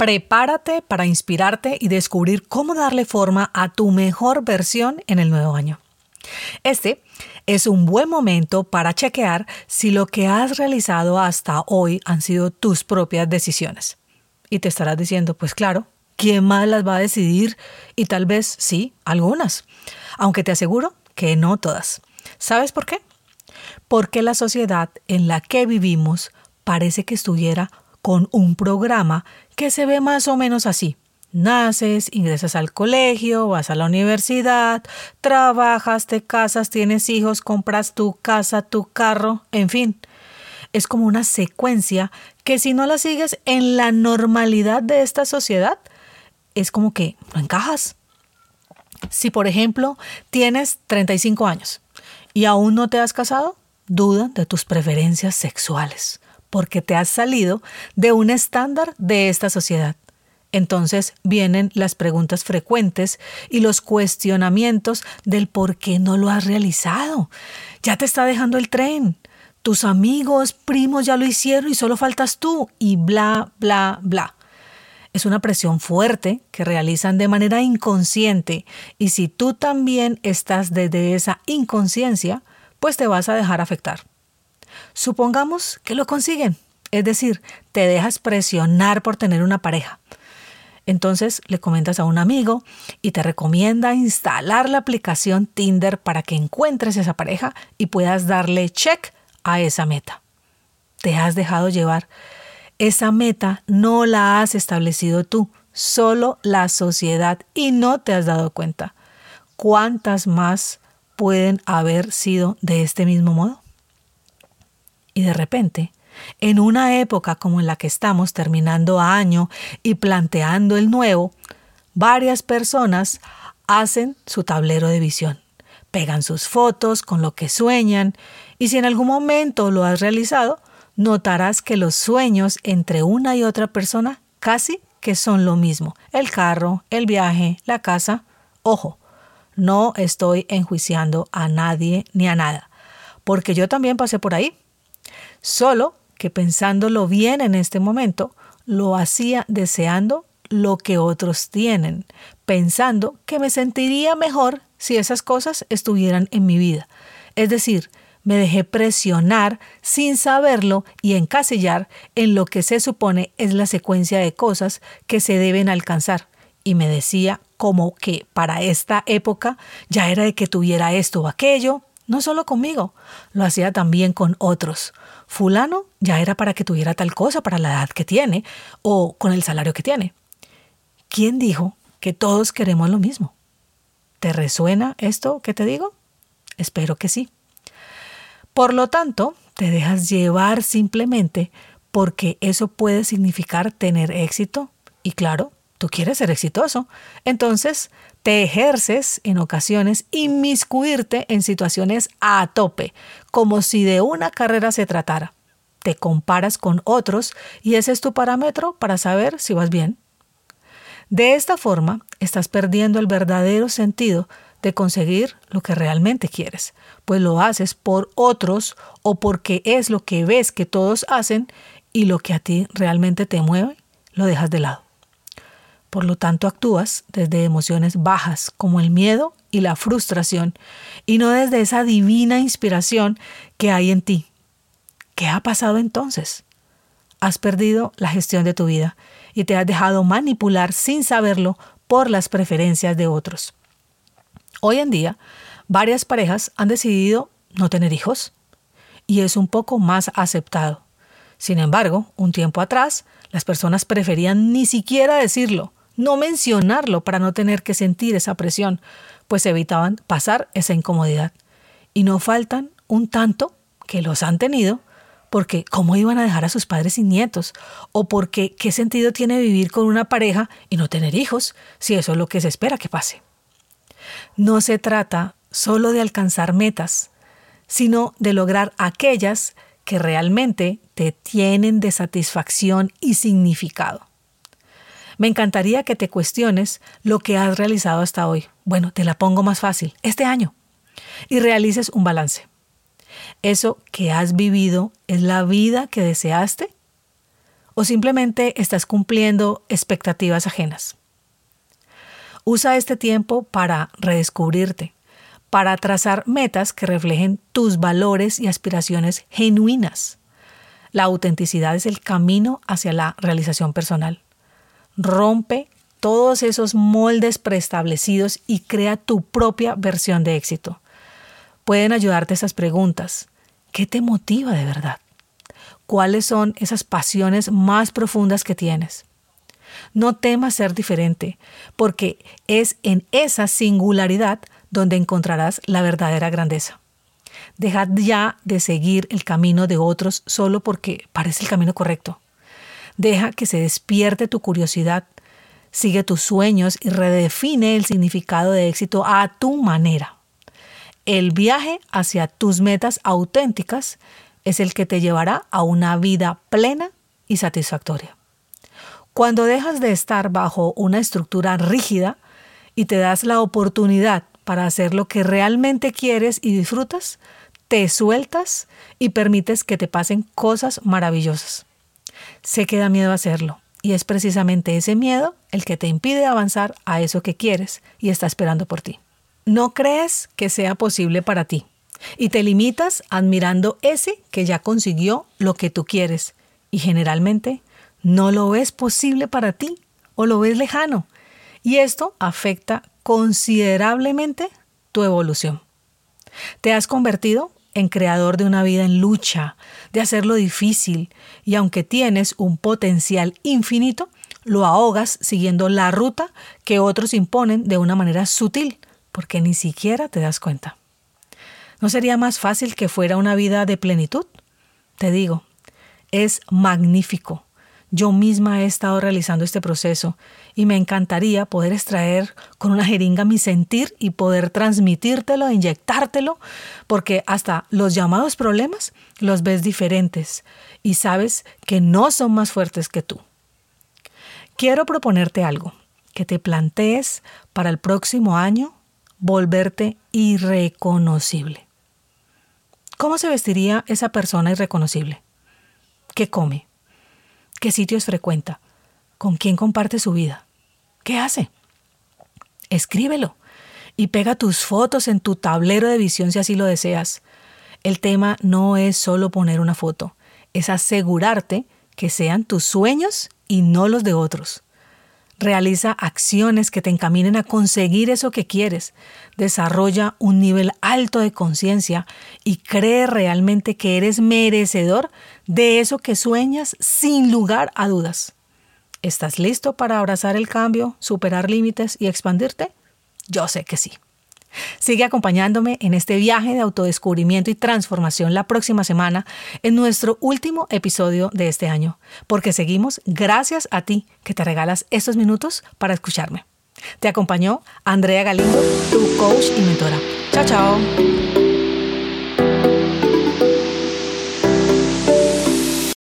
Prepárate para inspirarte y descubrir cómo darle forma a tu mejor versión en el nuevo año. Este es un buen momento para chequear si lo que has realizado hasta hoy han sido tus propias decisiones. Y te estarás diciendo, pues claro, ¿quién más las va a decidir? Y tal vez sí, algunas. Aunque te aseguro que no todas. ¿Sabes por qué? Porque la sociedad en la que vivimos parece que estuviera con un programa que se ve más o menos así. Naces, ingresas al colegio, vas a la universidad, trabajas, te casas, tienes hijos, compras tu casa, tu carro, en fin. Es como una secuencia que si no la sigues en la normalidad de esta sociedad, es como que no encajas. Si por ejemplo tienes 35 años y aún no te has casado, duda de tus preferencias sexuales porque te has salido de un estándar de esta sociedad. Entonces vienen las preguntas frecuentes y los cuestionamientos del por qué no lo has realizado. Ya te está dejando el tren. Tus amigos, primos ya lo hicieron y solo faltas tú y bla, bla, bla. Es una presión fuerte que realizan de manera inconsciente y si tú también estás desde esa inconsciencia, pues te vas a dejar afectar. Supongamos que lo consiguen, es decir, te dejas presionar por tener una pareja. Entonces le comentas a un amigo y te recomienda instalar la aplicación Tinder para que encuentres esa pareja y puedas darle check a esa meta. Te has dejado llevar. Esa meta no la has establecido tú, solo la sociedad y no te has dado cuenta. ¿Cuántas más pueden haber sido de este mismo modo? Y de repente, en una época como en la que estamos terminando año y planteando el nuevo, varias personas hacen su tablero de visión, pegan sus fotos con lo que sueñan y si en algún momento lo has realizado, notarás que los sueños entre una y otra persona casi que son lo mismo. El carro, el viaje, la casa. Ojo, no estoy enjuiciando a nadie ni a nada, porque yo también pasé por ahí Solo que pensándolo bien en este momento, lo hacía deseando lo que otros tienen, pensando que me sentiría mejor si esas cosas estuvieran en mi vida. Es decir, me dejé presionar sin saberlo y encasillar en lo que se supone es la secuencia de cosas que se deben alcanzar. Y me decía como que para esta época ya era de que tuviera esto o aquello, no solo conmigo, lo hacía también con otros. Fulano ya era para que tuviera tal cosa para la edad que tiene o con el salario que tiene. ¿Quién dijo que todos queremos lo mismo? ¿Te resuena esto que te digo? Espero que sí. Por lo tanto, te dejas llevar simplemente porque eso puede significar tener éxito y claro, tú quieres ser exitoso. Entonces, te ejerces en ocasiones inmiscuirte en situaciones a tope, como si de una carrera se tratara. Te comparas con otros y ese es tu parámetro para saber si vas bien. De esta forma, estás perdiendo el verdadero sentido de conseguir lo que realmente quieres, pues lo haces por otros o porque es lo que ves que todos hacen y lo que a ti realmente te mueve, lo dejas de lado. Por lo tanto, actúas desde emociones bajas como el miedo y la frustración y no desde esa divina inspiración que hay en ti. ¿Qué ha pasado entonces? Has perdido la gestión de tu vida y te has dejado manipular sin saberlo por las preferencias de otros. Hoy en día, varias parejas han decidido no tener hijos y es un poco más aceptado. Sin embargo, un tiempo atrás, las personas preferían ni siquiera decirlo no mencionarlo para no tener que sentir esa presión, pues evitaban pasar esa incomodidad. Y no faltan un tanto que los han tenido porque ¿cómo iban a dejar a sus padres sin nietos? O porque ¿qué sentido tiene vivir con una pareja y no tener hijos si eso es lo que se espera que pase? No se trata solo de alcanzar metas, sino de lograr aquellas que realmente te tienen de satisfacción y significado. Me encantaría que te cuestiones lo que has realizado hasta hoy. Bueno, te la pongo más fácil, este año. Y realices un balance. ¿Eso que has vivido es la vida que deseaste? ¿O simplemente estás cumpliendo expectativas ajenas? Usa este tiempo para redescubrirte, para trazar metas que reflejen tus valores y aspiraciones genuinas. La autenticidad es el camino hacia la realización personal. Rompe todos esos moldes preestablecidos y crea tu propia versión de éxito. Pueden ayudarte esas preguntas. ¿Qué te motiva de verdad? ¿Cuáles son esas pasiones más profundas que tienes? No temas ser diferente, porque es en esa singularidad donde encontrarás la verdadera grandeza. Dejad ya de seguir el camino de otros solo porque parece el camino correcto. Deja que se despierte tu curiosidad, sigue tus sueños y redefine el significado de éxito a tu manera. El viaje hacia tus metas auténticas es el que te llevará a una vida plena y satisfactoria. Cuando dejas de estar bajo una estructura rígida y te das la oportunidad para hacer lo que realmente quieres y disfrutas, te sueltas y permites que te pasen cosas maravillosas. Sé que da miedo hacerlo y es precisamente ese miedo el que te impide avanzar a eso que quieres y está esperando por ti. No crees que sea posible para ti y te limitas admirando ese que ya consiguió lo que tú quieres y generalmente no lo ves posible para ti o lo ves lejano. Y esto afecta considerablemente tu evolución. Te has convertido en creador de una vida en lucha, de hacerlo difícil, y aunque tienes un potencial infinito, lo ahogas siguiendo la ruta que otros imponen de una manera sutil, porque ni siquiera te das cuenta. ¿No sería más fácil que fuera una vida de plenitud? Te digo, es magnífico yo misma he estado realizando este proceso y me encantaría poder extraer con una jeringa mi sentir y poder transmitírtelo, inyectártelo, porque hasta los llamados problemas los ves diferentes y sabes que no son más fuertes que tú. Quiero proponerte algo, que te plantees para el próximo año volverte irreconocible. ¿Cómo se vestiría esa persona irreconocible? ¿Qué come? ¿Qué sitios frecuenta? ¿Con quién comparte su vida? ¿Qué hace? Escríbelo y pega tus fotos en tu tablero de visión si así lo deseas. El tema no es solo poner una foto, es asegurarte que sean tus sueños y no los de otros. Realiza acciones que te encaminen a conseguir eso que quieres. Desarrolla un nivel alto de conciencia y cree realmente que eres merecedor de eso que sueñas sin lugar a dudas. ¿Estás listo para abrazar el cambio, superar límites y expandirte? Yo sé que sí. Sigue acompañándome en este viaje de autodescubrimiento y transformación la próxima semana en nuestro último episodio de este año, porque seguimos gracias a ti que te regalas estos minutos para escucharme. Te acompañó Andrea Galindo, tu coach y mentora. Chao, chao.